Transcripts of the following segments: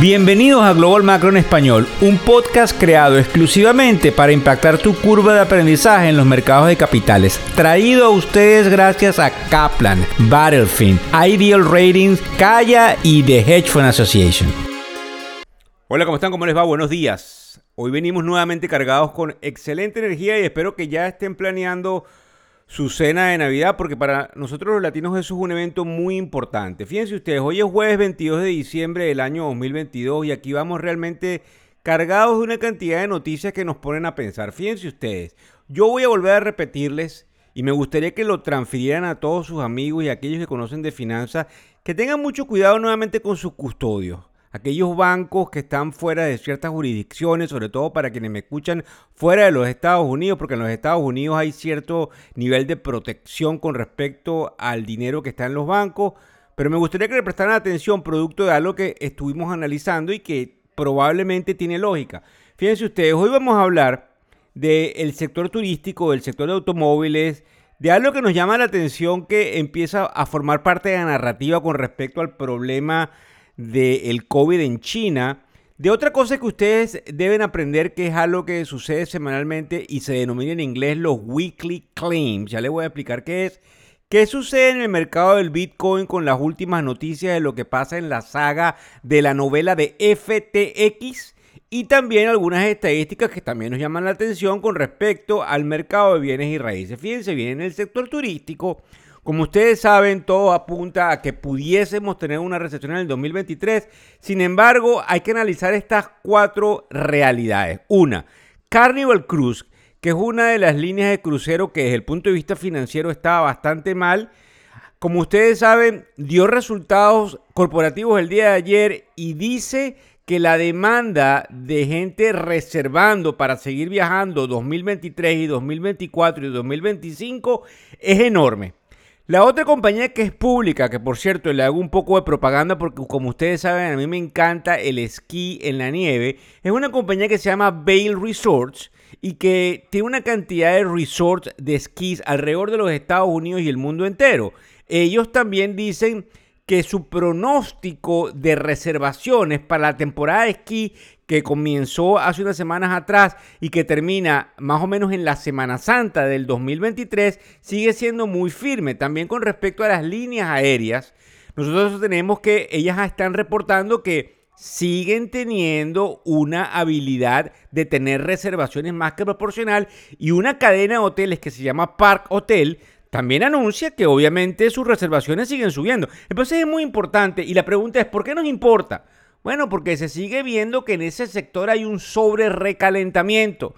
Bienvenidos a Global Macro en Español, un podcast creado exclusivamente para impactar tu curva de aprendizaje en los mercados de capitales. Traído a ustedes gracias a Kaplan, Battlefield, Ideal Ratings, Kaya y The Hedge Fund Association. Hola, ¿cómo están? ¿Cómo les va? Buenos días. Hoy venimos nuevamente cargados con excelente energía y espero que ya estén planeando su cena de Navidad, porque para nosotros los latinos eso es un evento muy importante. Fíjense ustedes, hoy es jueves 22 de diciembre del año 2022 y aquí vamos realmente cargados de una cantidad de noticias que nos ponen a pensar. Fíjense ustedes, yo voy a volver a repetirles y me gustaría que lo transfirieran a todos sus amigos y a aquellos que conocen de finanzas, que tengan mucho cuidado nuevamente con sus custodios aquellos bancos que están fuera de ciertas jurisdicciones, sobre todo para quienes me escuchan fuera de los Estados Unidos, porque en los Estados Unidos hay cierto nivel de protección con respecto al dinero que está en los bancos, pero me gustaría que le prestaran atención producto de algo que estuvimos analizando y que probablemente tiene lógica. Fíjense ustedes, hoy vamos a hablar del sector turístico, del sector de automóviles, de algo que nos llama la atención que empieza a formar parte de la narrativa con respecto al problema del COVID en China, de otra cosa que ustedes deben aprender que es algo que sucede semanalmente y se denomina en inglés los weekly claims. Ya les voy a explicar qué es. ¿Qué sucede en el mercado del Bitcoin con las últimas noticias de lo que pasa en la saga de la novela de FTX? Y también algunas estadísticas que también nos llaman la atención con respecto al mercado de bienes y raíces. Fíjense bien, en el sector turístico como ustedes saben, todo apunta a que pudiésemos tener una recesión en el 2023. Sin embargo, hay que analizar estas cuatro realidades. Una, Carnival Cruise, que es una de las líneas de crucero que desde el punto de vista financiero estaba bastante mal. Como ustedes saben, dio resultados corporativos el día de ayer y dice que la demanda de gente reservando para seguir viajando 2023 y 2024 y 2025 es enorme. La otra compañía que es pública, que por cierto le hago un poco de propaganda porque como ustedes saben a mí me encanta el esquí en la nieve, es una compañía que se llama Vail Resorts y que tiene una cantidad de resorts de esquís alrededor de los Estados Unidos y el mundo entero. Ellos también dicen que su pronóstico de reservaciones para la temporada de esquí que comenzó hace unas semanas atrás y que termina más o menos en la Semana Santa del 2023, sigue siendo muy firme. También con respecto a las líneas aéreas, nosotros tenemos que ellas están reportando que siguen teniendo una habilidad de tener reservaciones más que proporcional y una cadena de hoteles que se llama Park Hotel también anuncia que obviamente sus reservaciones siguen subiendo. Entonces es muy importante y la pregunta es, ¿por qué nos importa? Bueno, porque se sigue viendo que en ese sector hay un sobre recalentamiento.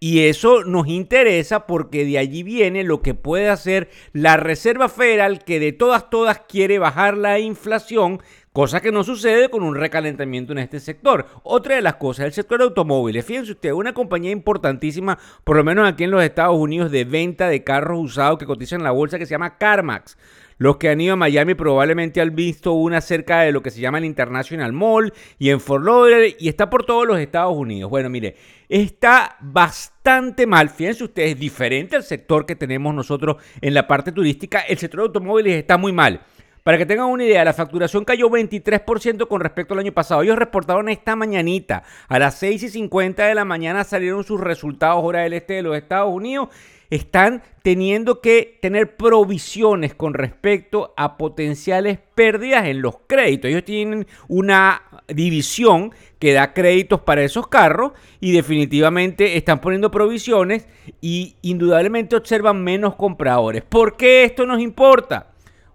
Y eso nos interesa porque de allí viene lo que puede hacer la Reserva Federal que de todas, todas quiere bajar la inflación, cosa que no sucede con un recalentamiento en este sector. Otra de las cosas, el sector automóviles. Fíjense ustedes, una compañía importantísima, por lo menos aquí en los Estados Unidos, de venta de carros usados que cotizan en la bolsa que se llama CarMax. Los que han ido a Miami probablemente han visto una cerca de lo que se llama el International Mall y en Fort Lauderdale y está por todos los Estados Unidos. Bueno, mire, está bastante mal. Fíjense ustedes, diferente al sector que tenemos nosotros en la parte turística, el sector de automóviles está muy mal. Para que tengan una idea, la facturación cayó 23% con respecto al año pasado. Ellos reportaron esta mañanita, a las 6 y 50 de la mañana salieron sus resultados hora del este de los Estados Unidos están teniendo que tener provisiones con respecto a potenciales pérdidas en los créditos. Ellos tienen una división que da créditos para esos carros y definitivamente están poniendo provisiones y indudablemente observan menos compradores. ¿Por qué esto nos importa?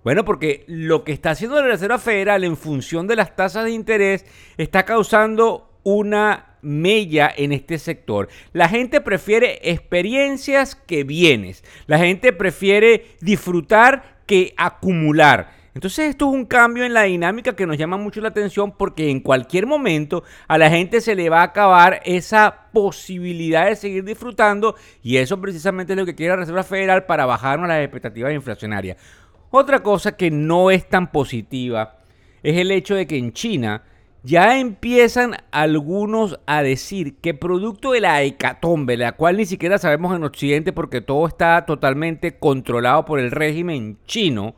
Bueno, porque lo que está haciendo la Reserva Federal en función de las tasas de interés está causando una mella en este sector. La gente prefiere experiencias que bienes. La gente prefiere disfrutar que acumular. Entonces esto es un cambio en la dinámica que nos llama mucho la atención porque en cualquier momento a la gente se le va a acabar esa posibilidad de seguir disfrutando y eso precisamente es lo que quiere la Reserva Federal para bajarnos las expectativas inflacionarias. Otra cosa que no es tan positiva es el hecho de que en China ya empiezan algunos a decir que producto de la hecatombe, la cual ni siquiera sabemos en Occidente porque todo está totalmente controlado por el régimen chino,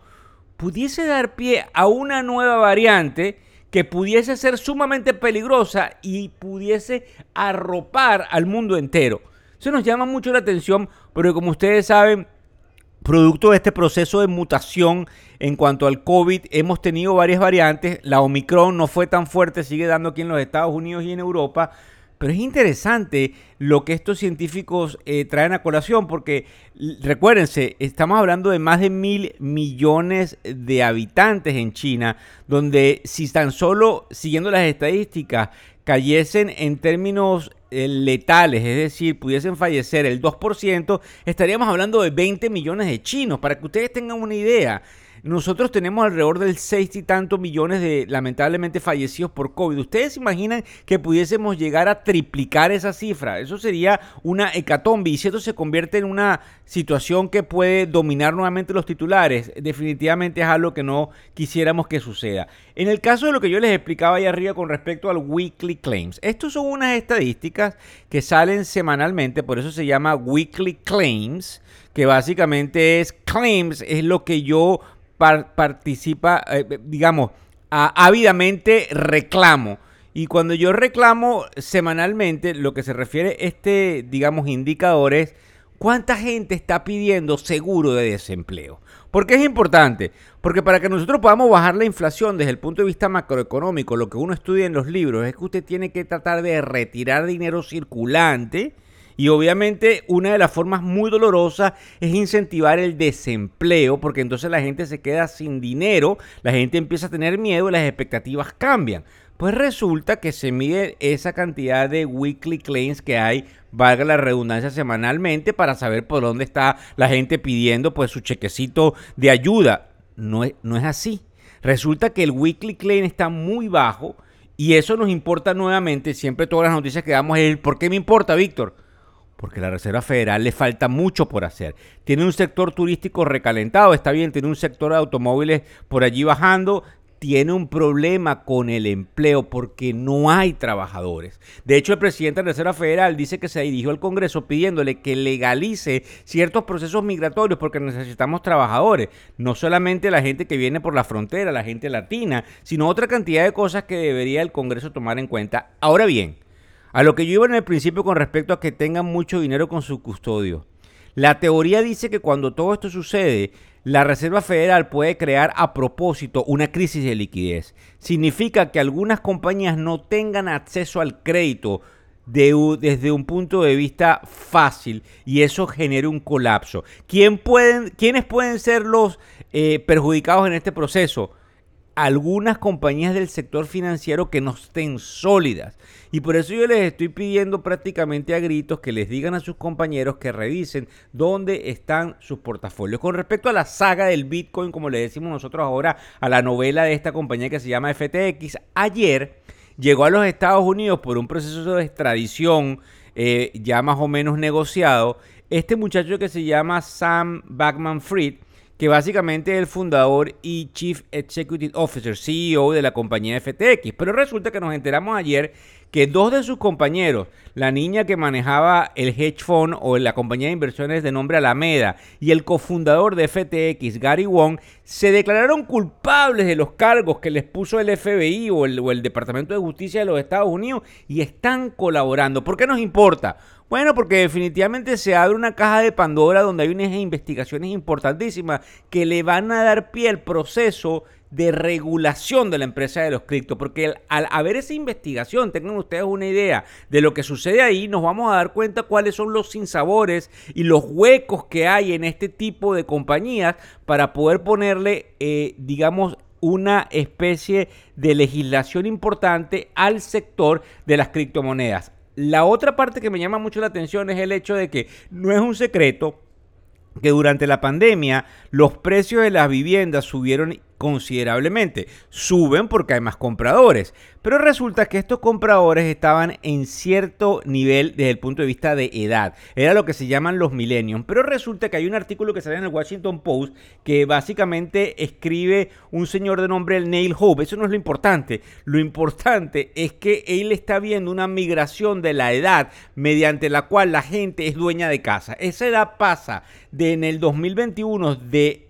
pudiese dar pie a una nueva variante que pudiese ser sumamente peligrosa y pudiese arropar al mundo entero. Eso nos llama mucho la atención porque como ustedes saben, producto de este proceso de mutación en cuanto al COVID, hemos tenido varias variantes. La Omicron no fue tan fuerte, sigue dando aquí en los Estados Unidos y en Europa, pero es interesante lo que estos científicos eh, traen a colación, porque recuérdense, estamos hablando de más de mil millones de habitantes en China, donde si tan solo siguiendo las estadísticas cayesen en términos letales, es decir, pudiesen fallecer el 2%, estaríamos hablando de 20 millones de chinos, para que ustedes tengan una idea. Nosotros tenemos alrededor del 6 y tantos millones de lamentablemente fallecidos por COVID. ¿Ustedes imaginan que pudiésemos llegar a triplicar esa cifra? Eso sería una hecatombe y si esto se convierte en una situación que puede dominar nuevamente los titulares, definitivamente es algo que no quisiéramos que suceda. En el caso de lo que yo les explicaba ahí arriba con respecto al Weekly Claims, estos son unas estadísticas que salen semanalmente, por eso se llama Weekly Claims, que básicamente es claims, es lo que yo participa, eh, digamos, ávidamente reclamo. Y cuando yo reclamo semanalmente, lo que se refiere este, digamos, indicador es cuánta gente está pidiendo seguro de desempleo. ¿Por qué es importante? Porque para que nosotros podamos bajar la inflación desde el punto de vista macroeconómico, lo que uno estudia en los libros es que usted tiene que tratar de retirar dinero circulante y obviamente una de las formas muy dolorosas es incentivar el desempleo, porque entonces la gente se queda sin dinero, la gente empieza a tener miedo y las expectativas cambian. Pues resulta que se mide esa cantidad de weekly claims que hay, valga la redundancia, semanalmente para saber por dónde está la gente pidiendo pues su chequecito de ayuda. No es, no es así. Resulta que el weekly claim está muy bajo y eso nos importa nuevamente. Siempre todas las noticias que damos es ¿por qué me importa, Víctor? Porque la Reserva Federal le falta mucho por hacer. Tiene un sector turístico recalentado, está bien, tiene un sector de automóviles por allí bajando, tiene un problema con el empleo porque no hay trabajadores. De hecho, el presidente de la Reserva Federal dice que se dirigió al Congreso pidiéndole que legalice ciertos procesos migratorios porque necesitamos trabajadores. No solamente la gente que viene por la frontera, la gente latina, sino otra cantidad de cosas que debería el Congreso tomar en cuenta. Ahora bien, a lo que yo iba en el principio con respecto a que tengan mucho dinero con su custodio. La teoría dice que cuando todo esto sucede, la Reserva Federal puede crear a propósito una crisis de liquidez. Significa que algunas compañías no tengan acceso al crédito desde un punto de vista fácil y eso genere un colapso. ¿Quién pueden, ¿Quiénes pueden ser los eh, perjudicados en este proceso? Algunas compañías del sector financiero que no estén sólidas. Y por eso yo les estoy pidiendo prácticamente a gritos que les digan a sus compañeros que revisen dónde están sus portafolios. Con respecto a la saga del Bitcoin, como le decimos nosotros ahora a la novela de esta compañía que se llama FTX, ayer llegó a los Estados Unidos por un proceso de extradición eh, ya más o menos negociado. Este muchacho que se llama Sam Backman Fried que básicamente es el fundador y Chief Executive Officer, CEO de la compañía FTX. Pero resulta que nos enteramos ayer que dos de sus compañeros, la niña que manejaba el hedge fund o la compañía de inversiones de nombre Alameda y el cofundador de FTX, Gary Wong, se declararon culpables de los cargos que les puso el FBI o el, o el Departamento de Justicia de los Estados Unidos y están colaborando. ¿Por qué nos importa? Bueno, porque definitivamente se abre una caja de Pandora donde hay unas investigaciones importantísimas que le van a dar pie al proceso de regulación de la empresa de los criptos, porque al haber esa investigación, tengan ustedes una idea de lo que sucede ahí, nos vamos a dar cuenta cuáles son los sinsabores y los huecos que hay en este tipo de compañías para poder ponerle, eh, digamos, una especie de legislación importante al sector de las criptomonedas. La otra parte que me llama mucho la atención es el hecho de que no es un secreto que durante la pandemia los precios de las viviendas subieron considerablemente. Suben porque hay más compradores. Pero resulta que estos compradores estaban en cierto nivel desde el punto de vista de edad. Era lo que se llaman los millennials. Pero resulta que hay un artículo que sale en el Washington Post que básicamente escribe un señor de nombre Neil Hope. Eso no es lo importante. Lo importante es que él está viendo una migración de la edad mediante la cual la gente es dueña de casa. Esa edad pasa de en el 2021 de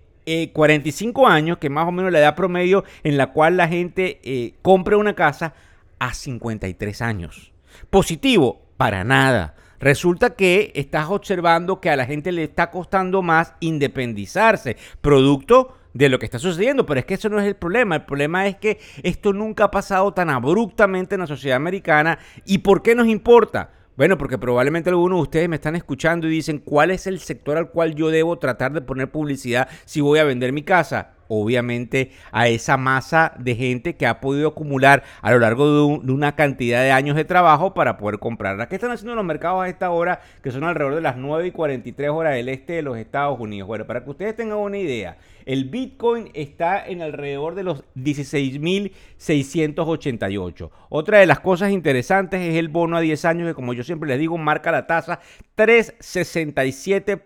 45 eh, años, que más o menos la edad promedio en la cual la gente eh, compra una casa, a 53 años. Positivo, para nada. Resulta que estás observando que a la gente le está costando más independizarse, producto de lo que está sucediendo, pero es que eso no es el problema. El problema es que esto nunca ha pasado tan abruptamente en la sociedad americana. ¿Y por qué nos importa? Bueno, porque probablemente algunos de ustedes me están escuchando y dicen, ¿cuál es el sector al cual yo debo tratar de poner publicidad si voy a vender mi casa? Obviamente a esa masa de gente que ha podido acumular a lo largo de, una cantidad de años de trabajo para poder comprarla. ¿Qué están haciendo los mercados a esta hora? Que son alrededor de las 9 y 43 horas del este de los Estados Unidos. Bueno, para que ustedes tengan una idea, el Bitcoin está en alrededor de los 16.688. Otra de las cosas interesantes es el bono a 10 años que como yo siempre les digo marca la tasa 367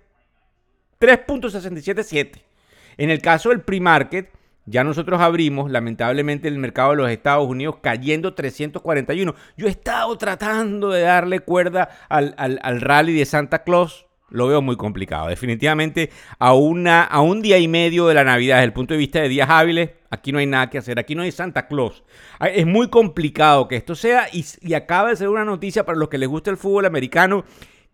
3.677. En el caso del pre-market, ya nosotros abrimos, lamentablemente, el mercado de los Estados Unidos cayendo 341. Yo he estado tratando de darle cuerda al, rally de Santa Claus. Lo veo muy complicado. Definitivamente, a, una, a un día y medio de la Navidad, desde el punto de vista de días hábiles, aquí no hay nada que hacer. Aquí no hay Santa Claus. Es muy complicado que esto sea. Y, y acaba de ser una noticia para los que les gusta el fútbol americano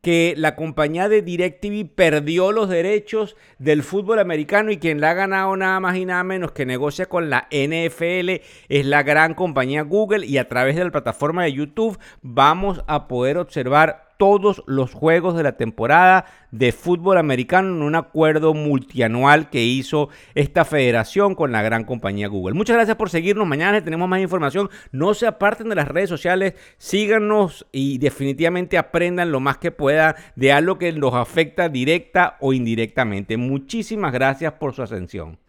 que la compañía de DirecTV perdió los derechos del fútbol americano y quien la ha ganado nada más y nada menos que negocia con la NFL es la gran compañía Google y a través de la plataforma de YouTube vamos a poder observar todos los juegos de la temporada de fútbol americano en un acuerdo multianual que hizo esta federación con la gran compañía Google. Muchas gracias por seguirnos. Mañana tenemos más información. No se aparten de las redes sociales, síganos y definitivamente aprendan lo más que puedan de algo que los afecta directa o indirectamente. Muchísimas gracias por su atención.